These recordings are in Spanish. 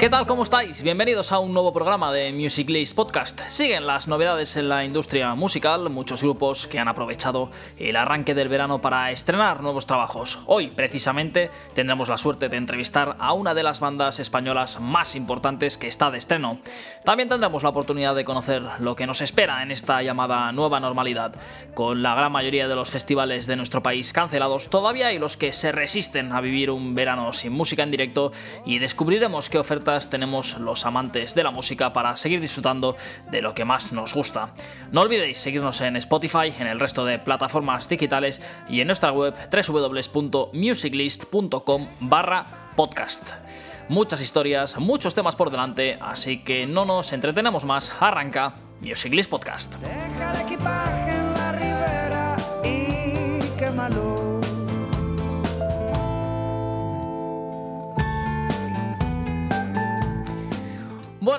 ¿Qué tal? ¿Cómo estáis? Bienvenidos a un nuevo programa de Music List Podcast. Siguen las novedades en la industria musical, muchos grupos que han aprovechado el arranque del verano para estrenar nuevos trabajos. Hoy, precisamente, tendremos la suerte de entrevistar a una de las bandas españolas más importantes que está de estreno. También tendremos la oportunidad de conocer lo que nos espera en esta llamada nueva normalidad. Con la gran mayoría de los festivales de nuestro país cancelados, todavía hay los que se resisten a vivir un verano sin música en directo y descubriremos qué tenemos los amantes de la música para seguir disfrutando de lo que más nos gusta. No olvidéis seguirnos en Spotify, en el resto de plataformas digitales y en nuestra web www.musiclist.com barra podcast. Muchas historias, muchos temas por delante, así que no nos entretenemos más. Arranca Music List Podcast.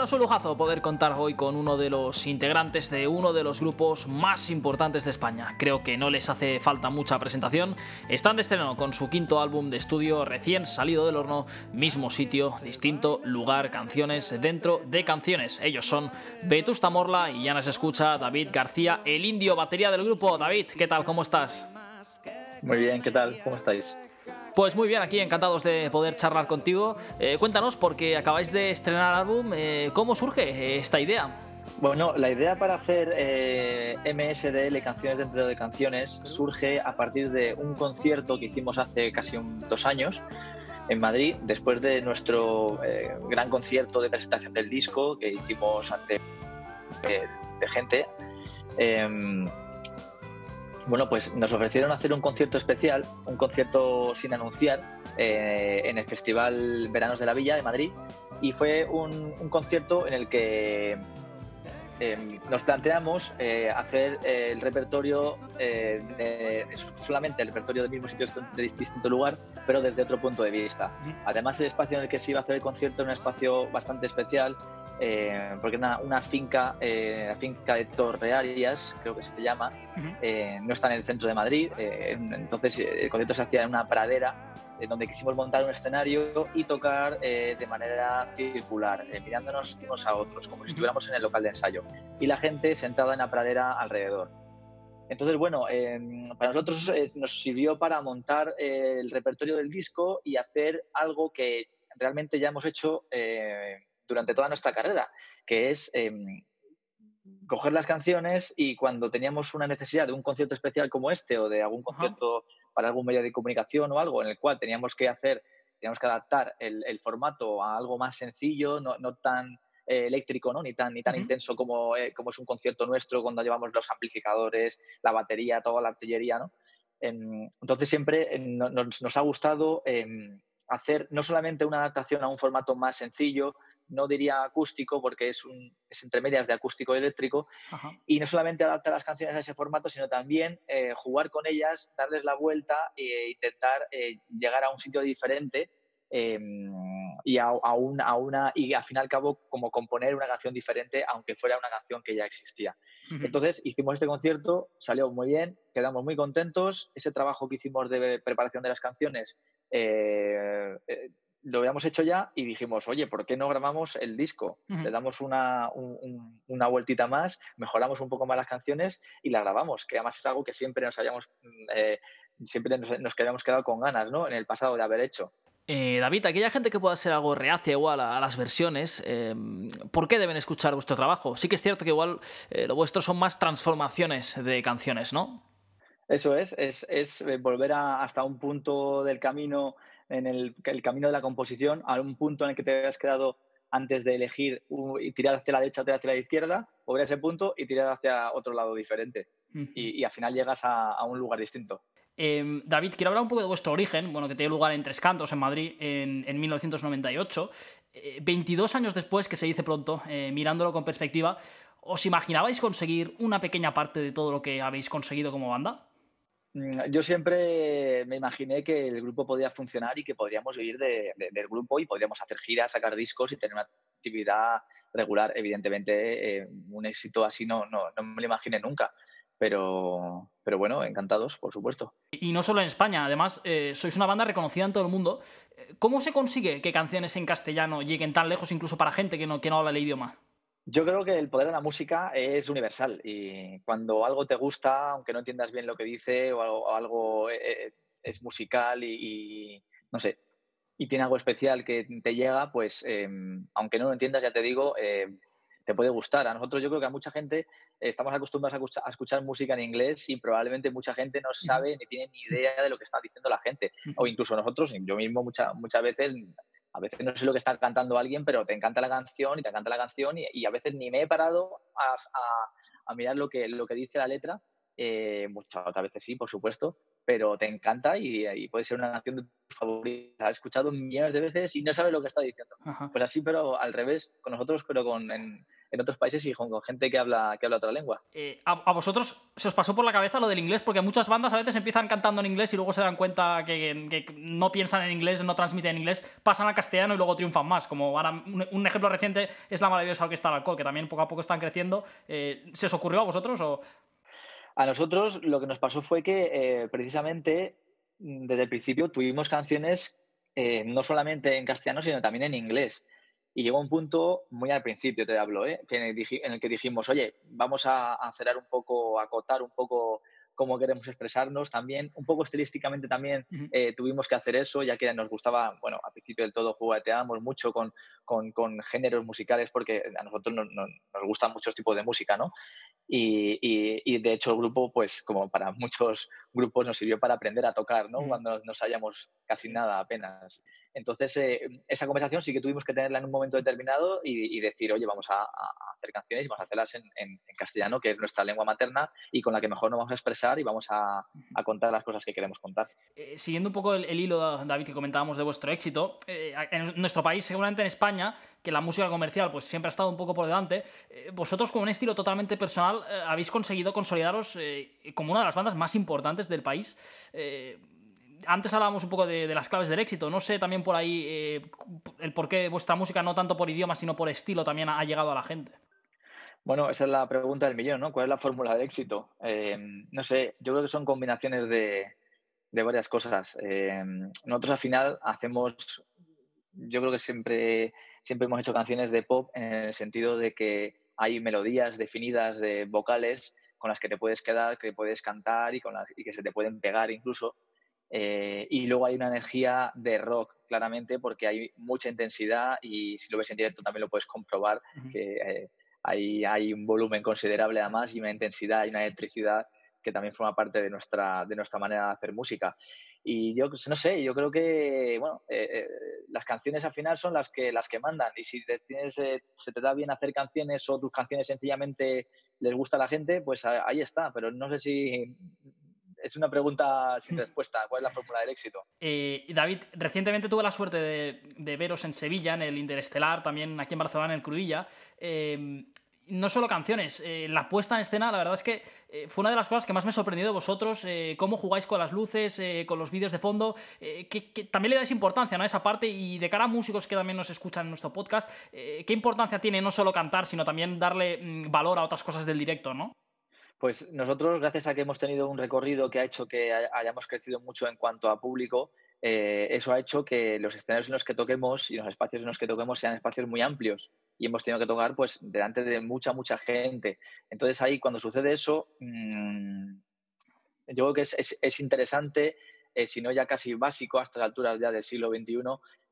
Bueno, es un lujazo poder contar hoy con uno de los integrantes de uno de los grupos más importantes de España. Creo que no les hace falta mucha presentación. Están de estreno con su quinto álbum de estudio recién salido del horno, mismo sitio, distinto lugar, canciones dentro de canciones. Ellos son Vetusta Morla y ya nos escucha David García, el indio batería del grupo. David, ¿qué tal? ¿Cómo estás? Muy bien, ¿qué tal? ¿Cómo estáis? Pues muy bien, aquí encantados de poder charlar contigo. Eh, cuéntanos, porque acabáis de estrenar álbum, eh, ¿cómo surge esta idea? Bueno, la idea para hacer eh, MSDL, Canciones dentro de Canciones, surge a partir de un concierto que hicimos hace casi dos años en Madrid, después de nuestro gran concierto de presentación del disco que hicimos ante de gente. Em, bueno, pues nos ofrecieron hacer un concierto especial, un concierto sin anunciar, eh, en el Festival Veranos de la Villa de Madrid. Y fue un, concierto en el que eh, nos planteamos eh, hacer el repertorio, solamente el repertorio del mismo sitio de distinto lugar, pero desde otro punto de vista. Además, el espacio en el que se iba a hacer el concierto era un espacio bastante especial eh, porque una, una finca, eh, la finca de Torrearias, creo que se llama, eh, no está en el centro de Madrid, entonces el concierto se hacía en una pradera donde quisimos montar un escenario y tocar de manera circular, mirándonos unos a otros, como si estuviéramos en el local de ensayo, y la gente sentada en la pradera alrededor. Entonces, bueno, para nosotros nos sirvió para montar el repertorio del disco y hacer algo que realmente ya hemos hecho durante toda nuestra carrera, que es em, coger las canciones y cuando teníamos una necesidad de un concierto especial como este o de algún concierto para algún medio de comunicación o algo en el cual teníamos que hacer, teníamos que adaptar el, formato a algo más sencillo, no, tan eh, eléctrico, ¿no? ni tan, ni tan intenso como, eh, como es un concierto nuestro cuando llevamos los amplificadores, la batería, toda la artillería. ¿no? Em, entonces siempre em, nos, nos, ha gustado hacer no solamente una adaptación a un formato más sencillo, no diría acústico porque es, un, es entre medias de acústico y eléctrico, y no solamente adaptar las canciones a ese formato, sino también eh, jugar con ellas, darles la vuelta e intentar eh, llegar a un sitio diferente em, y a, una y al fin y al cabo como componer una canción diferente aunque fuera una canción que ya existía. Entonces hicimos este concierto, salió muy bien, quedamos muy contentos, ese trabajo que hicimos de preparación de las canciones eh, lo habíamos hecho ya y dijimos, oye, ¿por qué no grabamos el disco? Le damos una, una, vueltita más, mejoramos un poco más las canciones y la grabamos, que además es algo que siempre nos habíamos, mm, eh, siempre nos, nos habíamos quedado con ganas, ¿no? En el pasado de haber hecho. Eh, David, aquella gente que pueda ser algo reacia igual a, las versiones, eh, ¿por qué deben escuchar vuestro trabajo? Sí que es cierto que igual lo vuestro son más transformaciones de canciones, ¿no? Eso es, es, es volver a, hasta un punto del camino en el, camino de la composición a un punto en el que te habías quedado antes de elegir y tirar hacia la derecha o hacia la izquierda, o ver ese punto y tirar hacia otro lado diferente. y, al final llegas a, un lugar distinto. Em, David, quiero hablar un poco de vuestro origen, bueno, que tiene lugar en Tres Cantos, en Madrid, en, 1998. 22 eh, años después, que se dice pronto, eh, mirándolo con perspectiva, ¿os imaginabais conseguir una pequeña parte de todo lo que habéis conseguido como banda? Mm, yo siempre me imaginé que el grupo podía funcionar y que podríamos vivir del grupo y podríamos hacer giras, sacar discos y tener una actividad regular. Evidentemente, eh, un éxito así no, no, me lo imaginé nunca. Pero, pero bueno, encantados, por supuesto. Y no solo en España, además, eh, sois una banda reconocida en todo el mundo. ¿Cómo se consigue que canciones en castellano lleguen tan lejos incluso para gente que no, que no habla el idioma? Yo creo que el poder de la música es universal y cuando algo te gusta, aunque no entiendas bien lo que dice o algo, eh, eh, es musical y, no sé, y tiene algo especial que te llega, pues em, aunque no lo entiendas, ya te digo, em, te puede gustar. A nosotros yo creo que a mucha gente estamos acostumbrados a, escuchar, música en inglés y probablemente mucha gente no sabe ni tiene ni idea de lo que está diciendo la gente. O incluso nosotros, yo mismo muchas muchas veces, a veces no sé lo que está cantando alguien, pero te encanta la canción y te encanta la canción y, a veces ni me he parado a, mirar lo que, lo que dice la letra. Eh, muchas otras veces sí, por supuesto, pero te encanta y, puede ser una canción de tus favoritas. Has escuchado millones de veces y no sabes lo que está diciendo. Pues así, pero al revés, con nosotros, pero con, en, otros países y con, gente que habla, que habla otra lengua. Eh, a, vosotros se os pasó por la cabeza lo del inglés? Porque muchas bandas a veces empiezan cantando en inglés y luego se dan cuenta que, no piensan en inglés, no transmiten en inglés, pasan al castellano y luego triunfan más. Como ahora un, ejemplo reciente es la maravillosa Orquesta del Alcohol, que también poco a poco están creciendo. Eh, ¿Se os ocurrió a vosotros o...? A nosotros lo que nos pasó fue que eh, precisamente desde el principio tuvimos canciones eh, no solamente en castellano, sino también en inglés. Y llegó un punto, muy al principio te hablo, ¿eh? en, el, que dijimos, oye, vamos a, a cerrar un poco, a acotar un poco cómo queremos expresarnos también. Un poco estilísticamente también eh, tuvimos que hacer eso, ya que nos gustaba, bueno, al principio del todo jugueteábamos mucho con, con, con, géneros musicales porque a nosotros nos, nos, gustan muchos tipos de música, ¿no? Y, y, de hecho el grupo, pues como para muchos grupos, nos sirvió para aprender a tocar, ¿no? Cuando no sabíamos casi nada apenas. Entonces, eh, esa conversación sí que tuvimos que tenerla en un momento determinado y, decir, oye, vamos a, hacer canciones y vamos a hacerlas en, en, castellano, que es nuestra lengua materna y con la que mejor nos vamos a expresar y vamos a, contar las cosas que queremos contar. Eh, siguiendo un poco el, hilo, David, que comentábamos de vuestro éxito, eh, en nuestro país, seguramente en España, que la música comercial pues siempre ha estado un poco por delante, vosotros con un estilo totalmente personal habéis conseguido consolidaros como una de las bandas más importantes del país antes hablábamos un poco de, las claves del éxito. No sé también por ahí eh, el por qué vuestra música, no tanto por idioma, sino por estilo, también ha, llegado a la gente. Bueno, esa es la pregunta del millón, ¿no? ¿Cuál es la fórmula del éxito? Eh, no sé, yo creo que son combinaciones de, varias cosas. Eh, nosotros al final hacemos, yo creo que siempre, siempre hemos hecho canciones de pop en el sentido de que hay melodías definidas de vocales con las que te puedes quedar, que puedes cantar y, con las, y que se te pueden pegar incluso. Eh, y luego hay una energía de rock, claramente, porque hay mucha intensidad y si lo ves en directo también lo puedes comprobar, que eh, hay, hay, un volumen considerable además y una intensidad y una electricidad que también forma parte de nuestra, de nuestra manera de hacer música. Y yo no sé, yo creo que bueno, eh, las canciones al final son las que, las que mandan y si tienes, se te da bien hacer canciones o tus canciones sencillamente les gusta a la gente, pues ahí está, pero no sé si es una pregunta sin respuesta. ¿Cuál es la fórmula del éxito? Eh, David, recientemente tuve la suerte de, veros en Sevilla, en el Interestelar, también aquí en Barcelona, en el Cruilla. Eh, no solo canciones, eh, la puesta en escena, la verdad es que fue una de las cosas que más me ha sorprendido de vosotros, cómo jugáis con las luces, con los vídeos de fondo, que, también le dais importancia a esa parte y de cara a músicos que también nos escuchan en nuestro podcast, ¿qué importancia tiene no solo cantar, sino también darle mm, valor a otras cosas del directo, ¿no? Pues nosotros, gracias a que hemos tenido un recorrido que ha hecho que hayamos crecido mucho en cuanto a público, eh, eso ha hecho que los escenarios en los que toquemos y los espacios en los que toquemos sean espacios muy amplios y hemos tenido que tocar pues delante de mucha, mucha gente. Entonces ahí cuando sucede eso, mmm, yo creo que es, es, interesante, eh, si no ya casi básico a estas alturas ya del siglo XXI,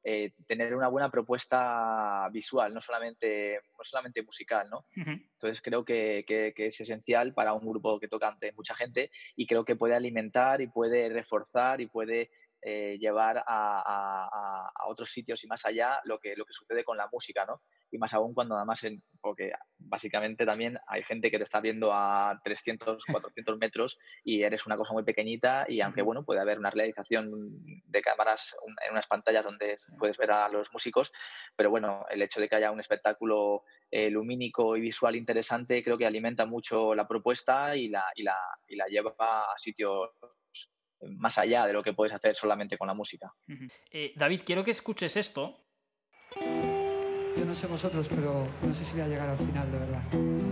eh, tener una buena propuesta visual, no solamente, no solamente musical, ¿no? Entonces creo que, que, es esencial para un grupo que toca ante mucha gente y creo que puede alimentar y puede reforzar y puede eh, llevar a, a, otros sitios y más allá lo que, lo que sucede con la música, ¿no? y más aún cuando además, en, porque básicamente también hay gente que te está viendo a 300, 400 metros y eres una cosa muy pequeñita y aunque bueno, puede haber una realización de cámaras en unas pantallas donde puedes ver a los músicos, pero bueno, el hecho de que haya un espectáculo eh, lumínico y visual interesante creo que alimenta mucho la propuesta y la, y la, y la lleva a sitios más allá de lo que puedes hacer solamente con la música. Eh, David, quiero que escuches esto yo no sé vosotros, pero no sé si voy a llegar al final, de verdad.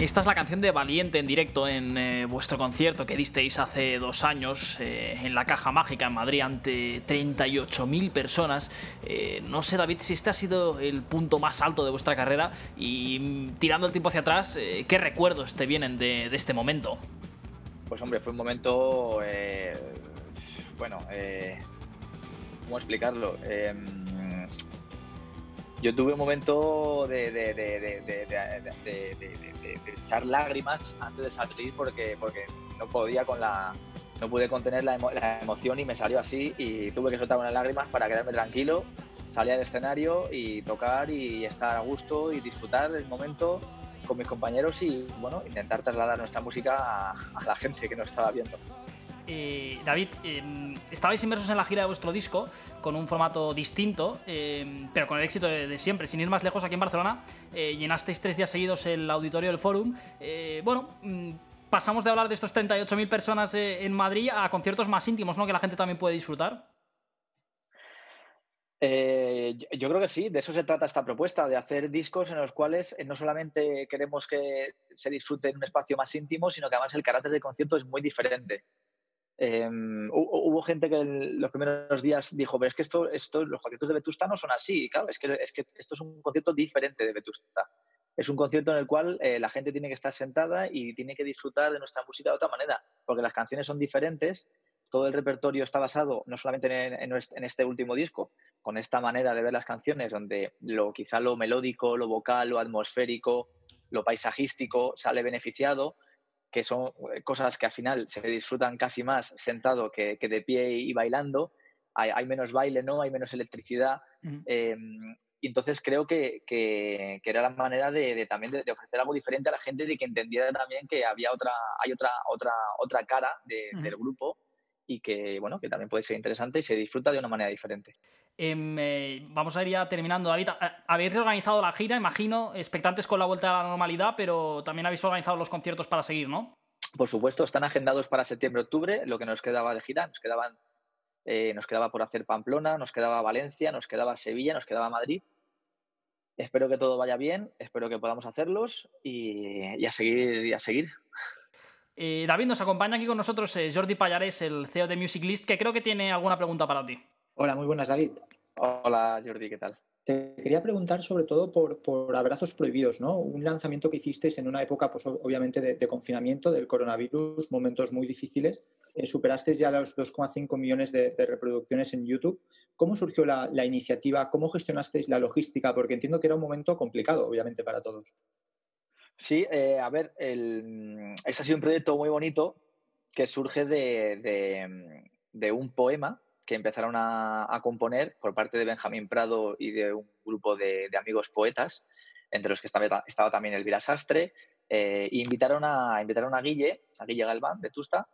Esta es la canción de Valiente en directo en eh, vuestro concierto que disteis hace dos años eh, en la Caja Mágica en Madrid ante 38.000 personas. Eh, no sé, David, si este ha sido el punto más alto de vuestra carrera y mm, tirando el tiempo hacia atrás, ¿qué recuerdos te vienen de, de este momento? Pues hombre, fue un momento, bueno, ¿cómo explicarlo? yo tuve un momento de, echar lágrimas antes de salir porque, no podía con la no pude contener la, emoción y me salió así y tuve que soltar unas lágrimas para quedarme tranquilo, salir al escenario y tocar y estar a gusto y disfrutar del momento con mis compañeros y bueno, intentar trasladar nuestra música a, a la gente que nos estaba viendo. David, eh, estabais inmersos en la gira de vuestro disco con un formato distinto, eh, pero con el éxito de, siempre. Sin ir más lejos, aquí en Barcelona eh, llenasteis tres días seguidos el auditorio del Forum. Eh, bueno, mm, pasamos de hablar de estos 38.000 personas eh, en Madrid a conciertos más íntimos, ¿no? Que la gente también puede disfrutar. Yo- creo que sí, de eso se trata esta propuesta, de hacer discos en los cuales no solamente queremos que se disfrute en un espacio más íntimo, sino que además el carácter del concierto es muy diferente. Eh, hu- hubo gente que en los primeros días dijo, pero es que esto, esto, los conciertos de Vetusta no son así, Y claro, es que, es que esto es un concierto diferente de Vetusta. Es un concierto en el cual eh, la gente tiene que estar sentada y tiene que disfrutar de nuestra música de otra manera, porque las canciones son diferentes, todo el repertorio está basado no solamente en, en en este último disco, con esta manera de ver las canciones, donde lo, quizá lo melódico, lo vocal, lo atmosférico, lo paisajístico sale beneficiado, que son eh, cosas que al final se disfrutan casi más sentado que, que de pie y bailando. Hay, hay menos baile, ¿no? Hay menos electricidad. Eh, y entonces creo que, que- que era la manera de, de también de, de ofrecer algo diferente a la gente, de que entendiera también que había otra, hay otra, otra, otra cara de- del grupo y que bueno, que también puede ser interesante y se disfruta de una manera diferente. Em, eh, vamos a ir ya terminando, David. Habéis reorganizado la gira, imagino, expectantes con la vuelta a la normalidad, pero también habéis organizado los conciertos para seguir, ¿no? Por supuesto, están agendados para septiembre-octubre, lo que nos quedaba de gira, nos quedaban, eh, nos quedaba por hacer Pamplona, nos quedaba Valencia, nos quedaba Sevilla, nos quedaba Madrid. Espero que todo vaya bien, espero que podamos hacerlos y, y a seguir, y a seguir. Eh, David, nos acompaña aquí con nosotros eh, Jordi Pallares, el CEO de Music List, que creo que tiene alguna pregunta para ti. Hola, muy buenas, David. Hola Jordi, ¿qué tal? Te quería preguntar sobre todo por, por Abrazos Prohibidos, ¿no? Un lanzamiento que hicisteis en una época, pues ob- obviamente, de, de confinamiento, del coronavirus, momentos muy difíciles. Eh, superasteis ya los 2,5 millones de, de reproducciones en YouTube. ¿Cómo surgió la, la iniciativa? ¿Cómo gestionasteis la logística? Porque entiendo que era un momento complicado, obviamente, para todos. Sí, eh, a ver, el, ese ha sido un proyecto muy bonito que surge de, de un poema que empezaron a, componer por parte de Benjamín Prado y de un grupo de, amigos poetas, entre los que estaba, estaba también Elvira Sastre, eh, y invitaron a, invitaron a Guille, a Guille Galván, de Tusta,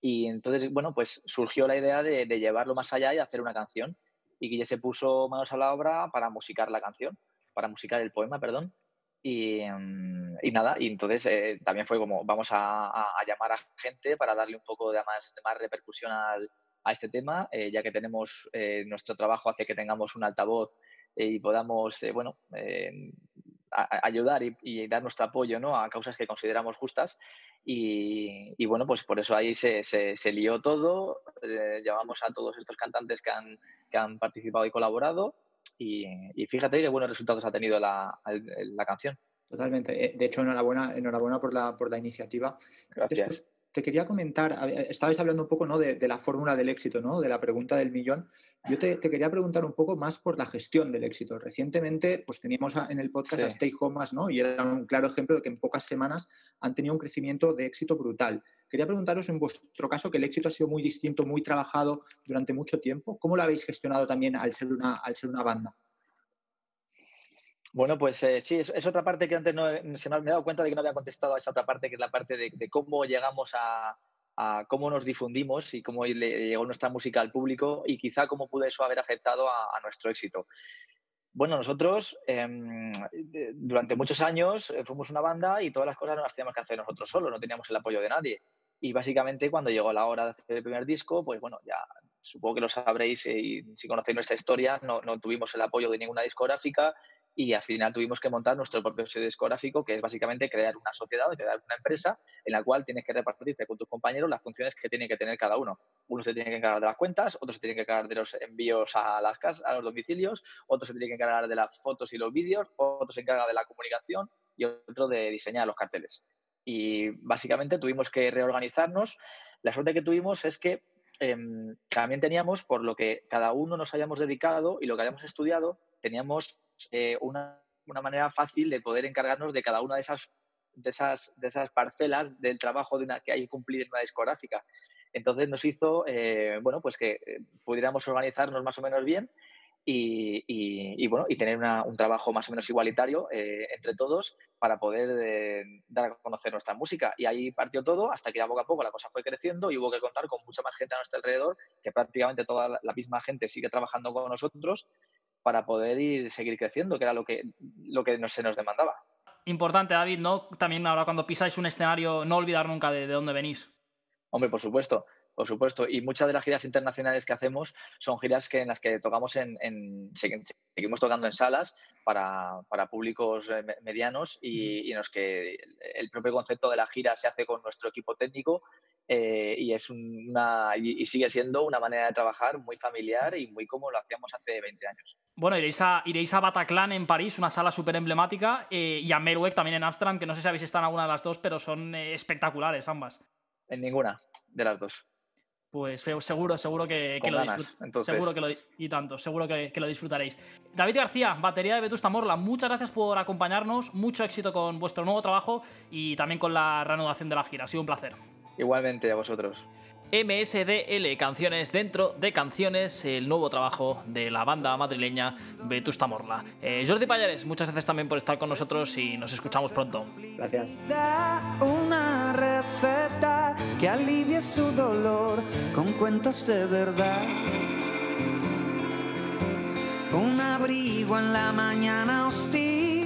y entonces, bueno, pues surgió la idea de, de llevarlo más allá y hacer una canción, y Guille se puso manos a la obra para musicar la canción, para musicar el poema, perdón, y, mm, y nada, y entonces eh, también fue como vamos a, llamar a gente para darle un poco de más, de más repercusión al- a este tema, eh, ya que tenemos eh, nuestro trabajo hace que tengamos un altavoz eh, y podamos, eh, bueno, ayudar y, dar nuestro apoyo ¿no? a causas que consideramos justas. Y, bueno, pues por eso ahí se, se- se lió todo, llamamos a todos estos cantantes que han, que han participado y colaborado. Y, y fíjate qué buenos resultados ha tenido la, la canción. Totalmente. Eh, De hecho, enhorabuena, enhorabuena por la, por la iniciativa. Gracias. Después, te quería comentar, estabais hablando un poco ¿no? de, la fórmula del éxito, ¿no? de la pregunta del millón. Yo te, quería preguntar un poco más por la gestión del éxito. Recientemente pues, teníamos en el podcast a Stay Homas ¿no? y era un claro ejemplo de que en pocas semanas han tenido un crecimiento de éxito brutal. Quería preguntaros en vuestro caso que el éxito ha sido muy distinto, muy trabajado durante mucho tiempo. ¿Cómo lo habéis gestionado también al ser una, al ser una banda? Bueno, pues eh, sí, es, otra parte que antes no se me ha dado cuenta de que no había contestado a esa otra parte, que es la parte de, cómo llegamos a, cómo nos difundimos y cómo le llegó nuestra música al público y quizá cómo pudo eso haber afectado a, nuestro éxito. Bueno, nosotros em, durante muchos años eh, fuimos una banda y todas las cosas no las teníamos que hacer nosotros solos, no teníamos el apoyo de nadie. Y básicamente cuando llegó la hora de hacer el primer disco, pues bueno, ya supongo que lo sabréis eh, y si conocéis nuestra historia, no tuvimos el apoyo de ninguna discográfica y al final tuvimos que montar nuestro propio sello discográfico, que es básicamente crear una sociedad, crear una empresa en la cual tienes que repartirte con tus compañeros las funciones que tiene que tener cada uno. Uno se tiene que encargar de las cuentas, otro se tiene que encargar de los envíos a las casas, a los domicilios, otro se tiene que encargar de las fotos y los vídeos, otro se encarga de la comunicación y otro de diseñar los carteles. Y básicamente tuvimos que reorganizarnos. La suerte que tuvimos es que em, también teníamos, por lo que cada uno nos hayamos dedicado y lo que hayamos estudiado, teníamos eh, una, manera fácil de poder encargarnos de cada una de esas, de esas, de esas parcelas del trabajo de una, que hay que cumplir en una discográfica. Entonces nos hizo, eh, bueno, pues que eh, pudiéramos organizarnos más o menos bien y, bueno, y tener un trabajo más o menos igualitario entre todos para poder dar a conocer nuestra música. Y ahí partió todo hasta que ya poco a poco la cosa fue creciendo y hubo que contar con mucha más gente a nuestro alrededor, que prácticamente toda la misma gente sigue trabajando con nosotros para poder ir, seguir creciendo, que era lo que, lo que se nos demandaba. Importante, David, ¿no? También ahora cuando pisáis un escenario, no olvidar nunca de, dónde venís. Hombre, por supuesto, por supuesto. Y muchas de las giras internacionales que hacemos son giras que, en las que tocamos en, seguimos tocando en salas para, públicos eh, medianos y, y, en los que el propio concepto de la gira se hace con nuestro equipo técnico eh, y, es una, y, sigue siendo una manera de trabajar muy familiar y muy como lo hacíamos hace 20 años. Bueno, iréis a, iréis a Bataclan en París, una sala súper emblemática, eh, y a Merweg también en Amsterdam, que no sé si habéis estado en alguna de las dos, pero son eh, espectaculares ambas. En ninguna de las dos. Pues seguro, seguro que, lo disfrutaréis. Seguro que lo, y tanto, seguro que, que, lo disfrutaréis. David García, batería de Vetusta Morla, muchas gracias por acompañarnos, mucho éxito con vuestro nuevo trabajo y también con la reanudación de la gira. Ha sido un placer. Igualmente a vosotros. MSDL, canciones dentro de canciones, el nuevo trabajo de la banda madrileña Vetusta Morla. Eh, Jordi Payares, muchas gracias también por estar con nosotros y nos escuchamos pronto. Gracias. Una receta que alivie su dolor con cuentos de verdad. Un abrigo en la mañana hostil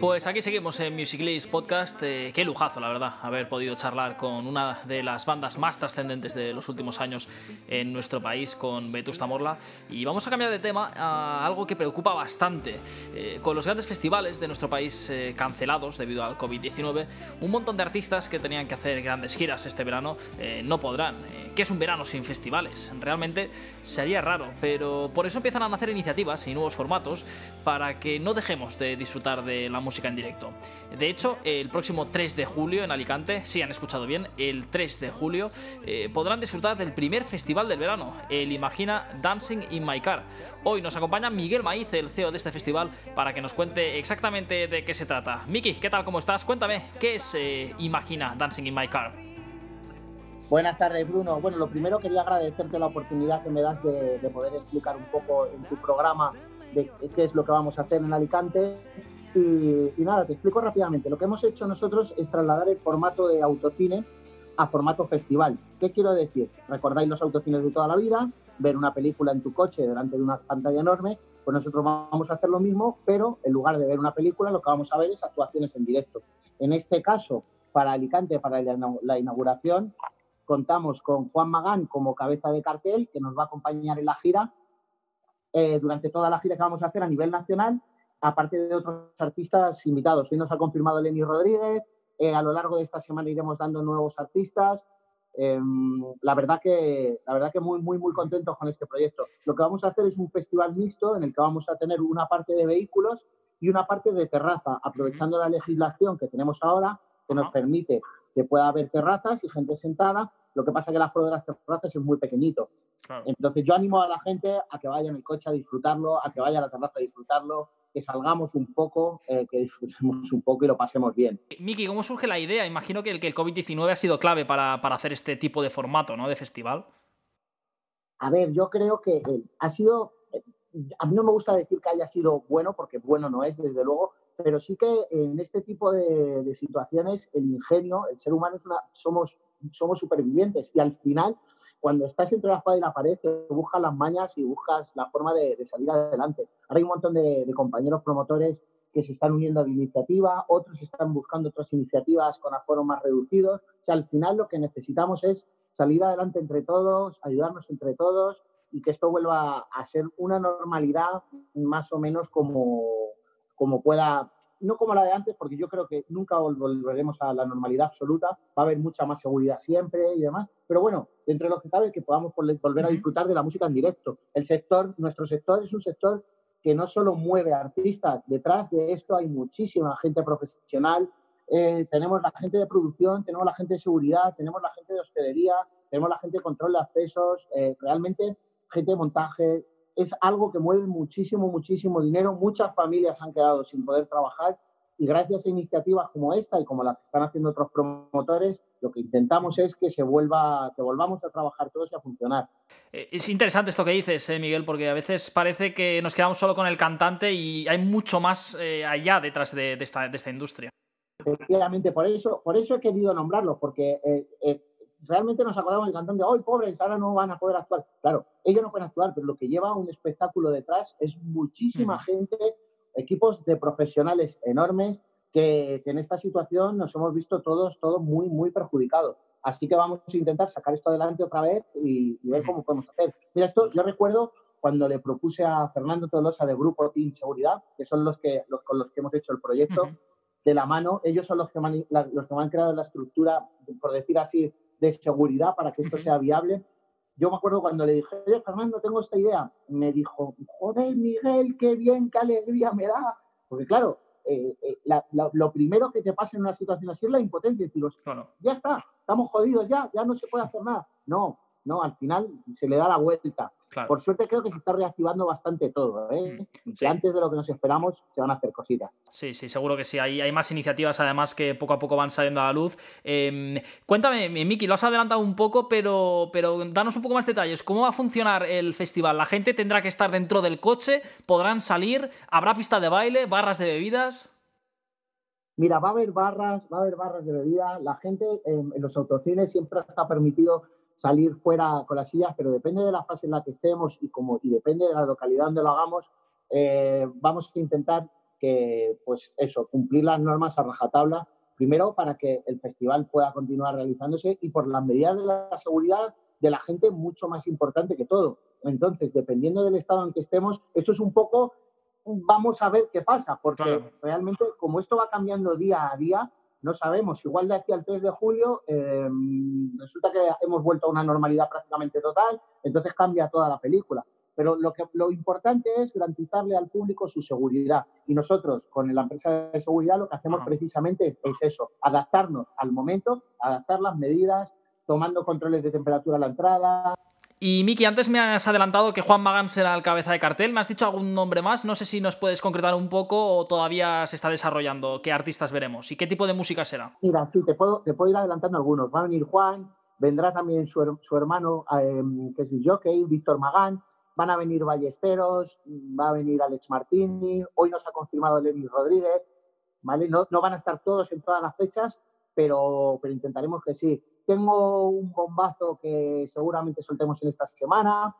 pues aquí seguimos en Music List Podcast. Eh, qué lujazo, la verdad, haber podido charlar con una de las bandas más trascendentes de los últimos años en nuestro país, con Vetusta Morla. Y vamos a cambiar de tema a algo que preocupa bastante. Eh, con los grandes festivales de nuestro país eh, cancelados debido al COVID-19, un montón de artistas que tenían que hacer grandes giras este verano no podrán. ¿Qué es un verano sin festivales? Realmente sería raro, pero por eso empiezan a nacer iniciativas y nuevos formatos para que no dejemos de disfrutar de la música en directo. De hecho, el próximo 3 de julio en Alicante, si han escuchado bien, el 3 de julio eh, podrán disfrutar del primer festival del verano, el Imagina Dancing in My Car. Hoy nos acompaña Miguel Maíz, el CEO de este festival, para que nos cuente exactamente de qué se trata. Miki, ¿qué tal? ¿Cómo estás? Cuéntame, ¿qué es eh, Imagina Dancing in My Car? Buenas tardes, Bruno. Bueno, lo primero quería agradecerte la oportunidad que me das de, de poder explicar un poco en tu programa qué es lo que vamos a hacer en Alicante y, nada, te explico rápidamente. Lo que hemos hecho nosotros es trasladar el formato de autocine a formato festival. ¿Qué quiero decir? ¿Recordáis los autocines de toda la vida? Ver una película en tu coche delante de una pantalla enorme. Pues nosotros vamos a hacer lo mismo, pero en lugar de ver una película, lo que vamos a ver es actuaciones en directo. En este caso, para Alicante, para la inauguración, contamos con Juan Magán como cabeza de cartel, que nos va a acompañar en la gira eh, durante toda la gira que vamos a hacer a nivel nacional aparte de otros artistas invitados. Hoy nos ha confirmado Lenny Rodríguez, eh, a lo largo de esta semana iremos dando nuevos artistas. Em, la verdad que la verdad que muy muy muy contentos con este proyecto. Lo que vamos a hacer es un festival mixto en el que vamos a tener una parte de vehículos y una parte de terraza, aprovechando la legislación que tenemos ahora que nos permite que pueda haber terrazas y gente sentada. Lo que pasa es que el aforo de las terrazas es muy pequeñito. Entonces yo animo a la gente a que vaya en el coche a disfrutarlo, a que vaya a la terraza a disfrutarlo, que salgamos un poco, eh, que disfrutemos un poco y lo pasemos bien. Miki, ¿cómo surge la idea? Imagino que el, que el COVID-19 ha sido clave para, hacer este tipo de formato ¿no? de festival. A ver, yo creo que eh, ha sido, eh, a mí no me gusta decir que haya sido bueno, porque bueno no es, desde luego, pero sí que en este tipo de, situaciones el ingenio, el ser humano es una, somos, somos supervivientes y al final cuando estás entre la espada y la pared, buscas las mañas y buscas la forma de, salir adelante. Ahora hay un montón de, compañeros promotores que se están uniendo a la iniciativa, otros están buscando otras iniciativas con aforos más reducidos. O sea, al final lo que necesitamos es salir adelante entre todos, ayudarnos entre todos y que esto vuelva a ser una normalidad más o menos como, como pueda no como la de antes, porque yo creo que nunca volveremos a la normalidad absoluta, va a haber mucha más seguridad siempre y demás, pero bueno, dentro de lo que cabe, que podamos volver a disfrutar de la música en directo. El sector, nuestro sector es un sector que no solo mueve artistas, detrás de esto hay muchísima gente profesional, eh, tenemos la gente de producción, tenemos la gente de seguridad, tenemos la gente de hostelería, tenemos la gente de control de accesos, eh, realmente gente de montaje, es algo que mueve muchísimo, muchísimo dinero. Muchas familias han quedado sin poder trabajar y gracias a iniciativas como esta y como las que están haciendo otros promotores, lo que intentamos es que se vuelva, que volvamos a trabajar todos y a funcionar. Eh, es interesante esto que dices, eh, Miguel, porque a veces parece que nos quedamos solo con el cantante y hay mucho más eh, allá detrás de, esta, de, esta, industria. Efectivamente, por eso, por eso he querido nombrarlo, porque realmente nos acordamos del cantante, hoy pobres, ahora no van a poder actuar. Claro, ellos no pueden actuar, pero lo que lleva un espectáculo detrás es muchísima gente, equipos de profesionales enormes que, en esta situación nos hemos visto todos, todos muy, muy perjudicados. Así que vamos a intentar sacar esto adelante otra vez y, ver cómo podemos hacer. Mira, esto yo recuerdo cuando le propuse a Fernando Tolosa de Grupo Team Seguridad, que son los que, los, con los que hemos hecho el proyecto, de la mano, ellos son los que, los que me han creado la estructura, por decir así, de seguridad para que esto sea viable. Yo me acuerdo cuando le dije, oye, Fernando, tengo esta idea. Me dijo, joder, Miguel, qué bien, qué alegría me da. Porque claro, eh, eh, lo primero que te pasa en una situación así es la impotencia. Decir, ya está, estamos jodidos ya, ya no se puede hacer nada. No, no, al final se le da la vuelta. Por suerte creo que se está reactivando bastante todo. ¿eh? Mm, antes de lo que nos esperamos se van a hacer cositas. Sí, sí, seguro que sí. Hay, hay más iniciativas además que poco a poco van saliendo a la luz. Eh, cuéntame, Miki, lo has adelantado un poco, pero, pero danos un poco más detalles. ¿Cómo va a funcionar el festival? ¿La gente tendrá que estar dentro del coche? ¿Podrán salir? ¿Habrá pista de baile? ¿Barras de bebidas? Mira, va a haber barras, va a haber barras de bebida. La gente en los autocines siempre está permitido salir fuera con las sillas, pero depende de la fase en la que estemos y, como, y depende de la localidad donde lo hagamos, eh, vamos a intentar que, pues eso, cumplir las normas a rajatabla, primero para que el festival pueda continuar realizándose y por las medidas de la seguridad de la gente mucho más importante que todo. Entonces, dependiendo del estado en que estemos, esto es un poco, vamos a ver qué pasa, porque realmente como esto va cambiando día a día, no sabemos. Igual de aquí al 3 de julio eh, resulta que hemos vuelto a una normalidad prácticamente total, entonces cambia toda la película. Pero lo, que, lo importante es garantizarle al público su seguridad. Y nosotros, con la empresa de seguridad, lo que hacemos precisamente es, es, eso, adaptarnos al momento, adaptar las medidas, tomando controles de temperatura a la entrada, y Miki, antes me has adelantado que Juan Magán será el cabeza de cartel. ¿Me has dicho algún nombre más? No sé si nos puedes concretar un poco o todavía se está desarrollando. ¿Qué artistas veremos? ¿Y qué tipo de música será? Mira, sí, te puedo, ir adelantando algunos. Va a venir Juan, vendrá también su, hermano, em, que es el jockey, Víctor Magán. Van a venir Ballesteros, va a venir Alex Martini. Hoy nos ha confirmado Lenny Rodríguez. ¿vale? No, van a estar todos en todas las fechas, pero intentaremos que sí. Tengo un bombazo que seguramente soltemos en esta semana,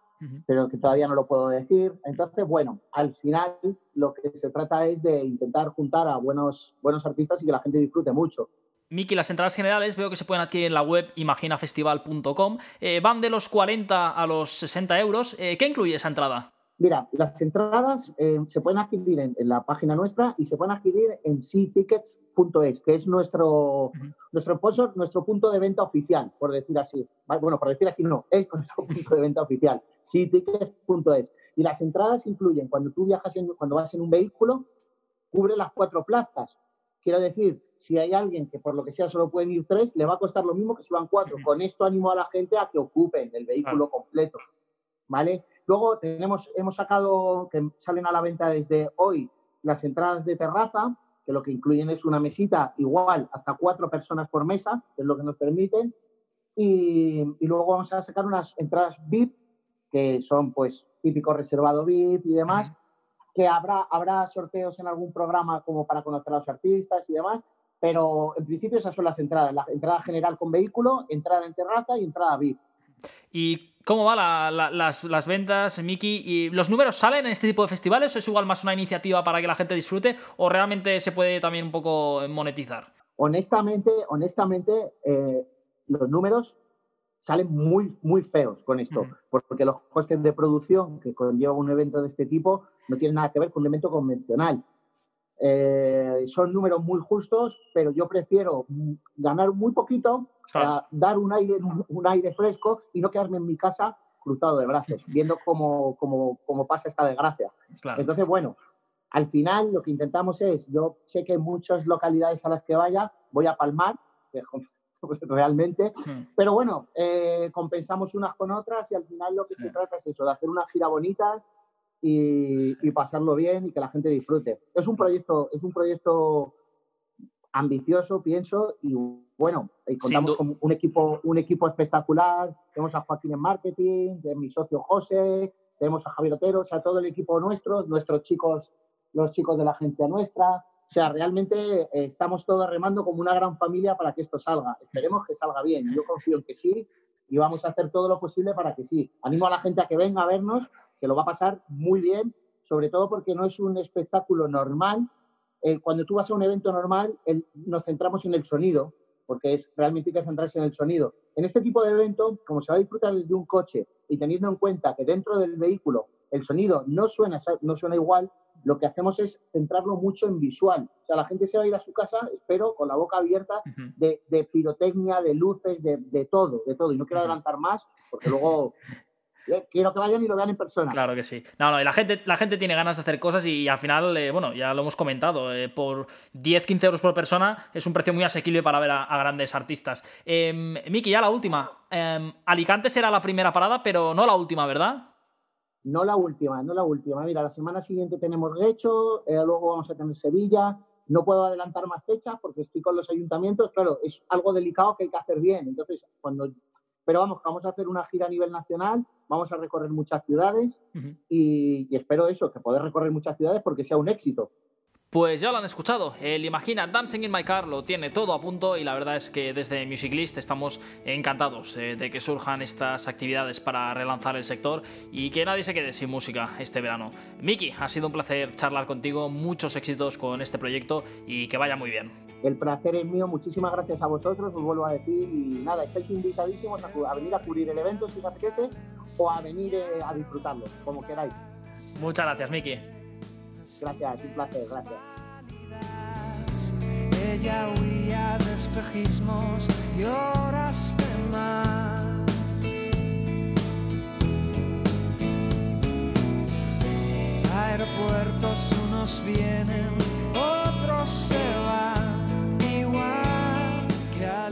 pero que todavía no lo puedo decir. Entonces, bueno, al final lo que se trata es de intentar juntar a buenos, buenos artistas y que la gente disfrute mucho. Miki, las entradas generales veo que se pueden adquirir en la web imaginafestival.com. Eh, van de los 40 a los 60 euros. Eh, ¿Qué incluye esa entrada? Mira, las entradas eh, se pueden adquirir en, la página nuestra y se pueden adquirir en ctickets.es, que es nuestro, nuestro, nuestro punto de venta oficial, por decir así. Bueno, por decir así no, es nuestro punto de venta oficial, ctickets.es. Y las entradas incluyen, cuando tú viajas, en, cuando vas en un vehículo, cubre las cuatro plazas. Quiero decir si hay alguien que por lo que sea solo pueden ir tres, le va a costar lo mismo que si van cuatro. Con esto animo a la gente a que ocupen el vehículo completo. ¿Vale? Luego tenemos, hemos sacado, que salen a la venta desde hoy, las entradas de terraza, que lo que incluyen es una mesita igual hasta cuatro personas por mesa, que es lo que nos permiten. Y, y luego vamos a sacar unas entradas VIP, que son pues típico reservado VIP y demás, que habrá, habrá sorteos en algún programa como para conocer a los artistas y demás, pero en principio esas son las entradas, la entrada general con vehículo, entrada en terraza y entrada VIP. ¿Y cómo van las, las, ventas, Miki? ¿Y los números salen en este tipo de festivales? ¿Es igual más una iniciativa para que la gente disfrute o realmente se puede también un poco monetizar? Honestamente, honestamente, eh, los números salen muy, muy feos con esto, porque los costes de producción que conlleva un evento de este tipo no tienen nada que ver con un evento convencional. Eh, son números muy justos, pero yo prefiero ganar muy poquito, dar un aire, un, aire fresco y no quedarme en mi casa cruzado de brazos, viendo cómo, cómo, cómo pasa esta desgracia. Entonces, bueno, al final lo que intentamos es, yo sé que en muchas localidades a las que vaya voy a palmar, realmente, pero bueno, eh, compensamos unas con otras y al final lo que se trata es eso, de hacer una gira bonita, y, pasarlo bien y que la gente disfrute. Es un proyecto, es un proyecto ambicioso, pienso, y bueno, contamos con un equipo, un equipo espectacular. Tenemos a Joaquín en marketing, de mi socio José, tenemos a Javier Otero, o sea, todo el equipo nuestro, nuestros chicos, los chicos de la agencia nuestra. O sea, realmente eh, estamos todos remando como una gran familia para que esto salga. Esperemos que salga bien. Yo confío en que sí y vamos a hacer todo lo posible para que sí. Animo a la gente a que venga a vernos que lo va a pasar muy bien, sobre todo porque no es un espectáculo normal. Eh, cuando tú vas a un evento normal, nos centramos en el sonido, porque es realmente hay que centrarse en el sonido. En este tipo de evento, como se va a disfrutar desde un coche y teniendo en cuenta que dentro del vehículo el sonido no suena, no suena igual, lo que hacemos es centrarlo mucho en visual. O sea, la gente se va a ir a su casa, espero, con la boca abierta de, pirotecnia, de luces, de, todo, de todo. Y no quiero adelantar más, porque luego quiero que vayan y lo vean en persona. Claro que sí. No, no, y la gente, la gente tiene ganas de hacer cosas y, al final, eh, bueno, ya lo hemos comentado, eh, por 10-15 euros por persona es un precio muy asequible para ver a, grandes artistas. Eh, Miki, ya la última. Em, Alicante será la primera parada, pero no la última, ¿verdad? No la última, no la última. Mira, la semana siguiente tenemos Guecho, eh, luego vamos a tener Sevilla. No puedo adelantar más fechas porque estoy con los ayuntamientos. Claro, es algo delicado que hay que hacer bien. Entonces, cuando pero vamos, vamos a hacer una gira a nivel nacional, vamos a recorrer muchas ciudades y, espero eso, que poder recorrer muchas ciudades porque sea un éxito. Pues ya lo han escuchado, el Imagina Dancing in My Car lo tiene todo a punto y la verdad es que desde Music List estamos encantados eh, de que surjan estas actividades para relanzar el sector y que nadie se quede sin música este verano. Miki, ha sido un placer charlar contigo, muchos éxitos con este proyecto y que vaya muy bien. El placer es mío, muchísimas gracias a vosotros, os vuelvo a decir y nada, estáis invitadísimos a, venir a cubrir el evento si os apetece o a venir eh, a disfrutarlo, como queráis. Muchas gracias, Miki. Gracias, un placer, gracias. Ella huía de espejismos y horas de mar. Aeropuertos unos vienen, otros se van.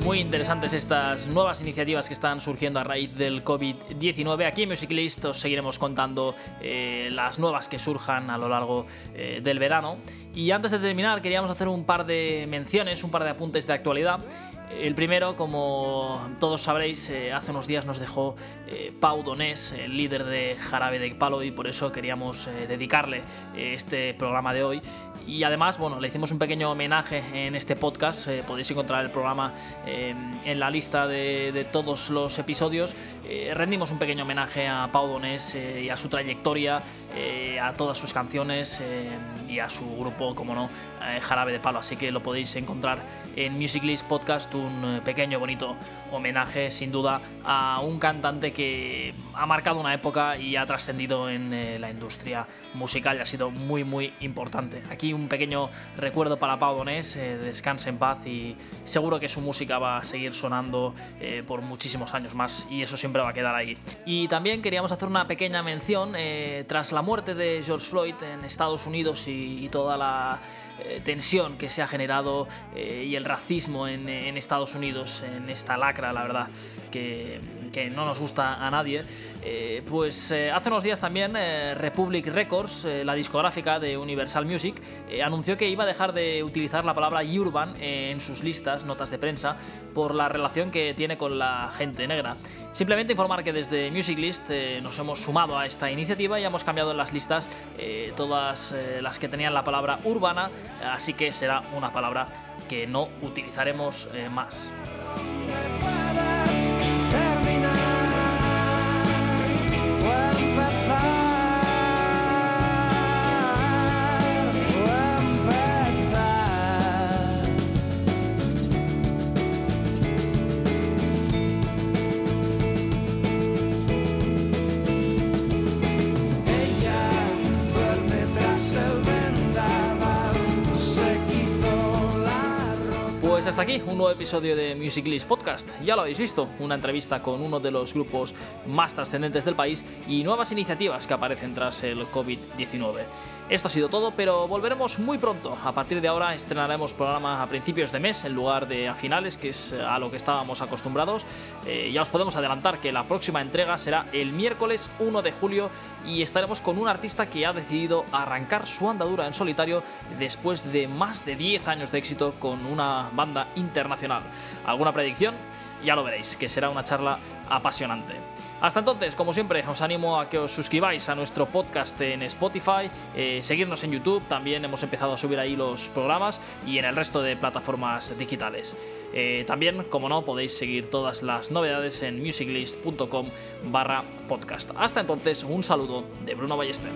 Muy interesantes estas nuevas iniciativas que están surgiendo a raíz del COVID-19. Aquí en Music List os seguiremos contando eh, las nuevas que surjan a lo largo eh, del verano. Y antes de terminar, queríamos hacer un par de menciones, un par de apuntes de actualidad. El primero, como todos sabréis, eh, hace unos días nos dejó Pau Donés, el líder de Jarabe de Palo, y por eso queríamos dedicarle este programa de hoy. Y además, bueno, le hicimos un pequeño homenaje en este podcast. Eh, podéis encontrar el programa eh, en la lista de, todos los episodios. Eh, rendimos un pequeño homenaje a Pau Donés y a su trayectoria, a todas sus canciones y a su grupo, como no, Jarabe de Palo. Así que lo podéis encontrar en Music List Podcast, un pequeño, bonito homenaje, sin duda, a un cantante que ha marcado una época y ha trascendido en la industria musical y ha sido muy, muy importante. Aquí un pequeño recuerdo para Pau Donés, eh, descanse en paz y seguro que su música va a seguir sonando eh, por muchísimos años más y eso siempre va a quedar ahí. Y también queríamos hacer una pequeña mención eh, tras la muerte de George Floyd en Estados Unidos y, toda la eh, tensión que se ha generado eh, y el racismo en, Estados Unidos, en esta lacra, la verdad, que, no nos gusta a nadie, eh, pues hace unos días también Republic Records, la discográfica de Universal Music, anunció que iba a dejar de utilizar la palabra urban en sus listas, notas de prensa, por la relación que tiene con la gente negra. Simplemente informar que desde Music List eh, nos hemos sumado a esta iniciativa y hemos cambiado en las listas eh, todas eh, las que tenían la palabra urbana, así que será una palabra que no utilizaremos más. Pues hasta aquí un nuevo episodio de Music List Podcast. Ya lo habéis visto, una entrevista con uno de los grupos más trascendentes del país y nuevas iniciativas que aparecen tras el COVID-19. Esto ha sido todo, pero volveremos muy pronto. A partir de ahora estrenaremos programa a principios de mes en lugar de a finales, que es a lo que estábamos acostumbrados. Eh, ya os podemos adelantar que la próxima entrega será el miércoles 1 de julio y estaremos con un artista que ha decidido arrancar su andadura en solitario después de más de 10 años de éxito con una banda internacional. ¿Alguna predicción? Ya lo veréis, que será una charla apasionante. Hasta entonces, como siempre, os animo a que os suscribáis a nuestro podcast en Spotify, eh, seguirnos en YouTube, también hemos empezado a subir ahí los programas y en el resto de plataformas digitales. Eh, también, como no, podéis seguir todas las novedades en musiclist.com barra podcast. Hasta entonces, un saludo de Bruno Ballester.